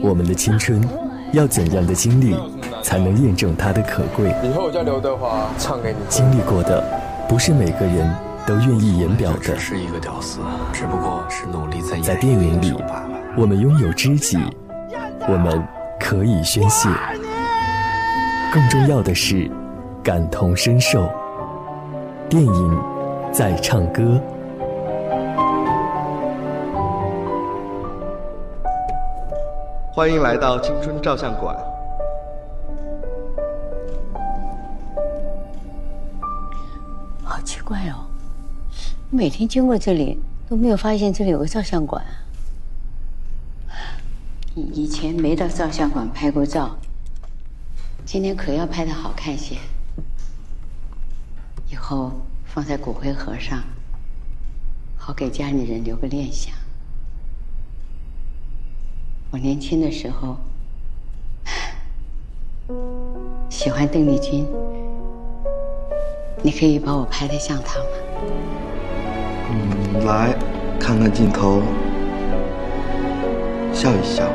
我们的青春，要怎样的经历，才能验证它的可贵？以后我叫刘德华，唱给你。经历过的，不是每个人都愿意言表的。只是一个屌丝，只不过是努力在在电影里，我们拥有知己，我们可以宣泄。更重要的是，感同身受。电影在唱歌。欢迎来到青春照相馆。好奇怪哦，每天经过这里都没有发现这里有个照相馆。以前没到照相馆拍过照，今天可要拍的好看些。以后放在骨灰盒上，好给家里人留个念想。我年轻的时候喜欢邓丽君，你可以把我拍的像她吗？嗯，来看看镜头，笑一笑，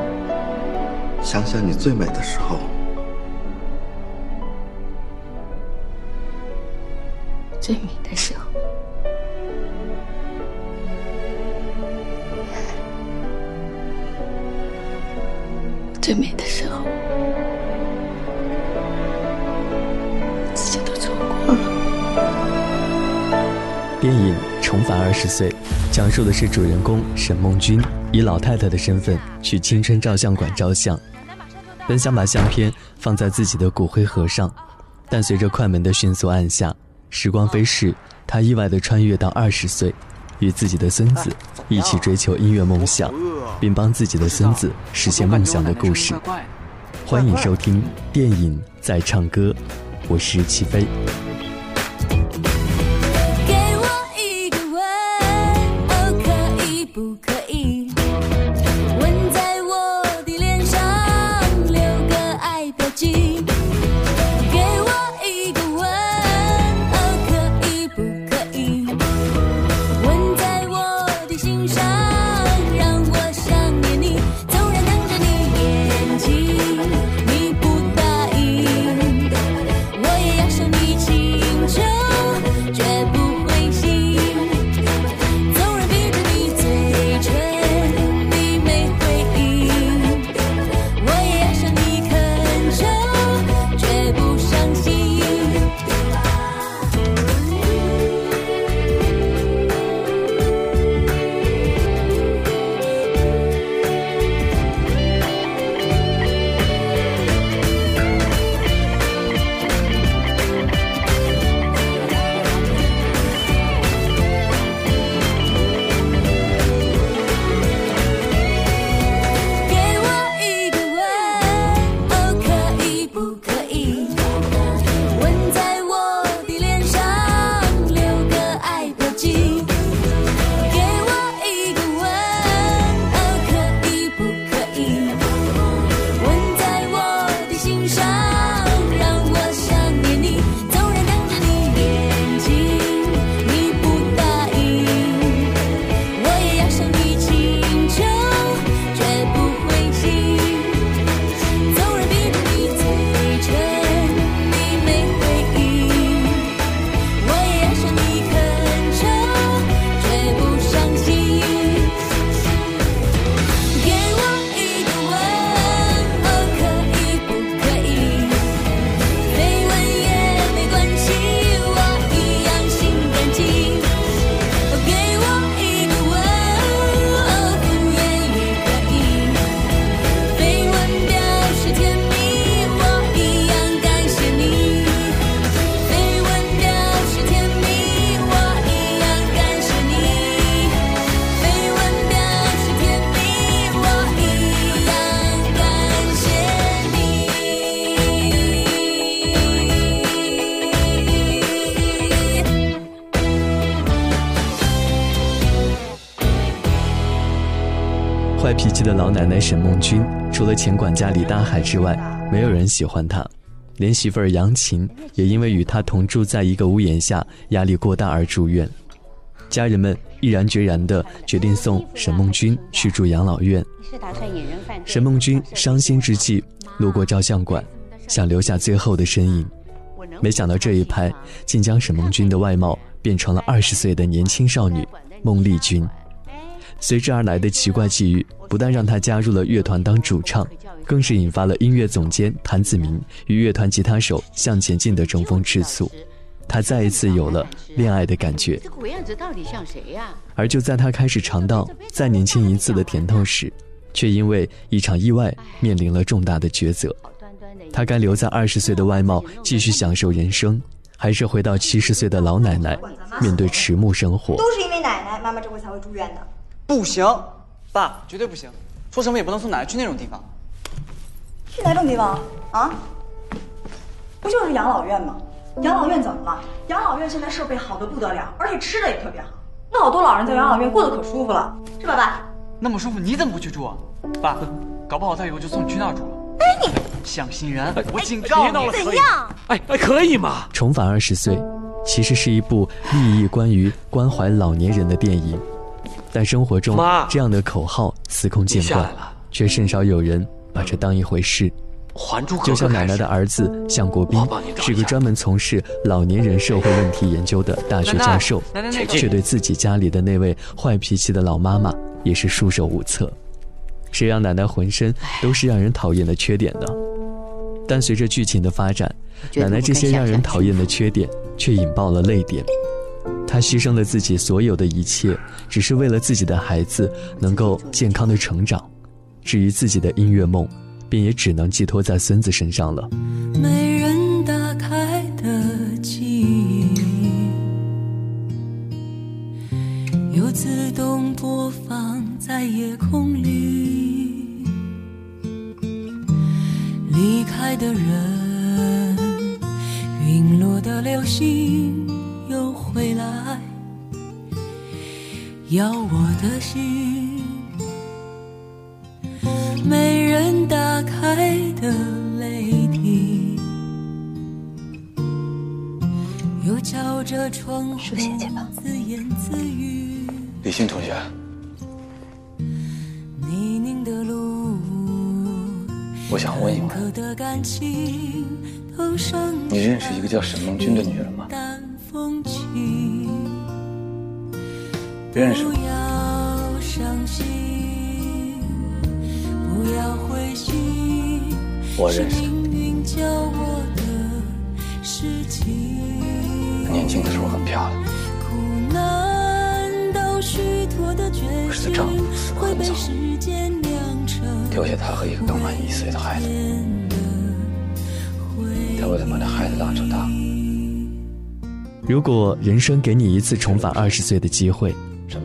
想想你最美的时候。最美的时候。最美的时候，自己都错过了。电影《重返二十岁》讲述的是主人公沈梦君以老太太的身份去青春照相馆照相，本想把相片放在自己的骨灰盒上，但随着快门的迅速按下，时光飞逝，他意外地穿越到二十岁，与自己的孙子一起追求音乐梦想。并帮自己的孙子实现梦想的故事。欢迎收听电影在唱歌，我是齐飞。坏脾气的老奶奶沈梦君，除了前管家李大海之外，没有人喜欢她。连媳妇儿杨琴也因为与她同住在一个屋檐下，压力过大而住院。家人们毅然决然地决定送沈梦君去住养老院。沈梦君伤心之际，路过照相馆，想留下最后的身影，没想到这一拍竟将沈梦君的外貌变成了二十岁的年轻少女孟丽君。随之而来的奇怪际遇，不但让他加入了乐团当主唱，更是引发了音乐总监谭子明与乐团吉他手向前进的争风吃醋。他再一次有了恋爱的感觉。这鬼样子到底像谁呀？而就在他开始尝到再年轻一次的甜头时，却因为一场意外面临了重大的抉择。他该留在二十岁的外貌继续享受人生，还是回到七十岁的老奶奶面对迟暮生活？都是因为奶奶，妈妈这回才会住院的。不行，爸，绝对不行！说什么也不能送奶奶去那种地方。去哪种地方啊？不就是养老院吗？养老院怎么了？养老院现在设备好的不得了，而且吃的也特别好。那好多老人在养老院过得可舒服了，是吧，爸？那么舒服，你怎么不去住啊？爸，搞不好他以后就送你去那儿住了。哎你，想新人，我警告你，怎样？哎哎，可以吗？重返二十岁，其实是一部立意关于关怀老年人的电影。但生活中，这样的口号司空见惯，却甚少有人把这当一回事。就像奶奶的儿子向国斌，是个专门从事老年人社会问题研究的大学教授，却对自己家里的那位坏脾气的老妈妈也是束手无策。谁让奶奶浑身都是让人讨厌的缺点呢？但随着剧情的发展，奶奶这些让人讨厌的缺点却引爆了泪点。他牺牲了自己所有的一切，只是为了自己的孩子能够健康的成长。至于自己的音乐梦，便也只能寄托在孙子身上了。没人打开的记忆，又自动播放在夜空里。离开的人，陨落的流星。又回来，要我的心，没人打开的泪滴，又敲着窗户自言自语。李欣同学，泥泞的路，我想问一问，你认识一个叫沈梦君的女人吗？认识。我认识。年轻的时候很漂亮。可是她丈夫死得很早，丢下她和一个刚满一岁的孩子。他为了把那孩子拉扯大。如果人生给你一次重返二十岁的机会，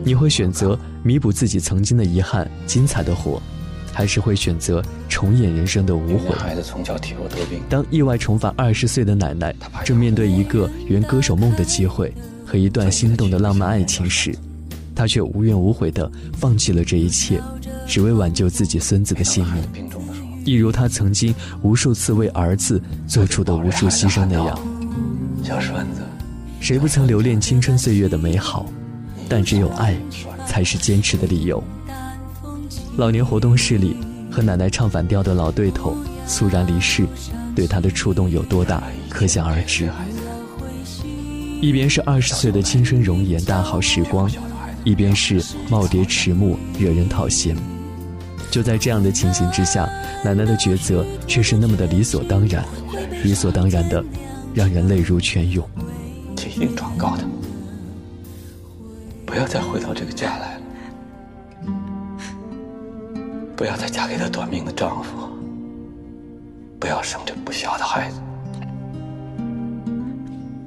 你会选择弥补自己曾经的遗憾，精彩的活，还是会选择重演人生的无悔？孩子从小体弱多病，当意外重返二十岁的奶奶正面对一个圆歌手梦的机会和一段心动的浪漫爱情时，她却无怨无悔地放弃了这一切，只为挽救自己孙子的性命，一如她曾经无数次为儿子做出的无数牺牲那样。小栓子。谁不曾留恋青春岁月的美好？但只有爱，才是坚持的理由。老年活动室里，和奶奶唱反调的老对头猝然离世，对他的触动有多大，可想而知。一边是二十岁的青春容颜、大好时光，一边是耄耋迟暮、惹人讨嫌。就在这样的情形之下，奶奶的抉择却是那么的理所当然，理所当然的，让人泪如泉涌。一定转告他，不要再回到这个家来了，不要再嫁给他短命的丈夫，不要生这不孝的孩子，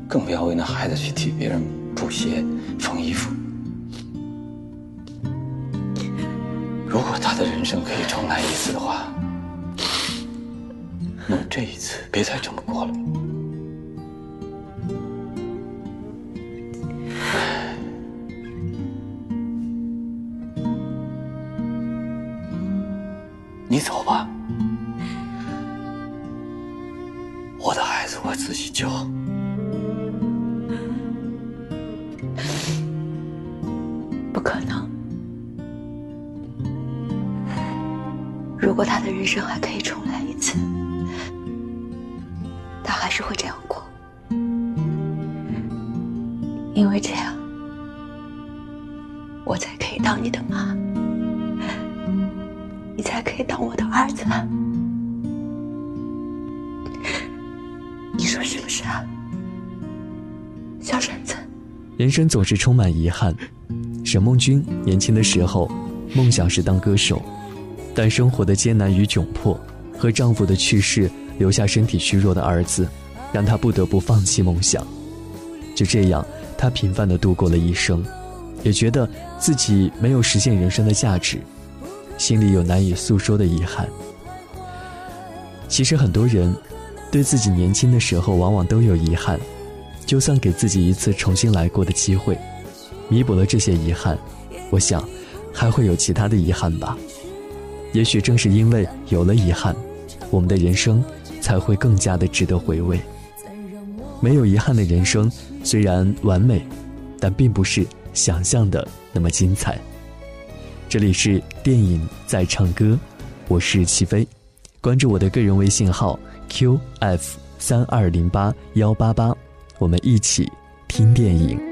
更不要为那孩子去替别人补鞋、缝衣服。如果他的人生可以重来一次的话，那么这一次别再这么过了。可能。如果他的人生还可以重来一次，他还是会这样过，因为这样，我才可以当你的妈，你才可以当我的儿子。你说是不是啊，小婶子？人生总是充满遗憾。沈梦君年轻的时候，梦想是当歌手，但生活的艰难与窘迫，和丈夫的去世留下身体虚弱的儿子，让她不得不放弃梦想。就这样，她平凡的度过了一生，也觉得自己没有实现人生的价值，心里有难以诉说的遗憾。其实很多人，对自己年轻的时候往往都有遗憾。就算给自己一次重新来过的机会，弥补了这些遗憾，我想还会有其他的遗憾吧。也许正是因为有了遗憾，我们的人生才会更加的值得回味。没有遗憾的人生虽然完美，但并不是想象的那么精彩。这里是电影在唱歌，我是齐飞，关注我的个人微信号 qf 三二零八幺八八。我们一起听电影。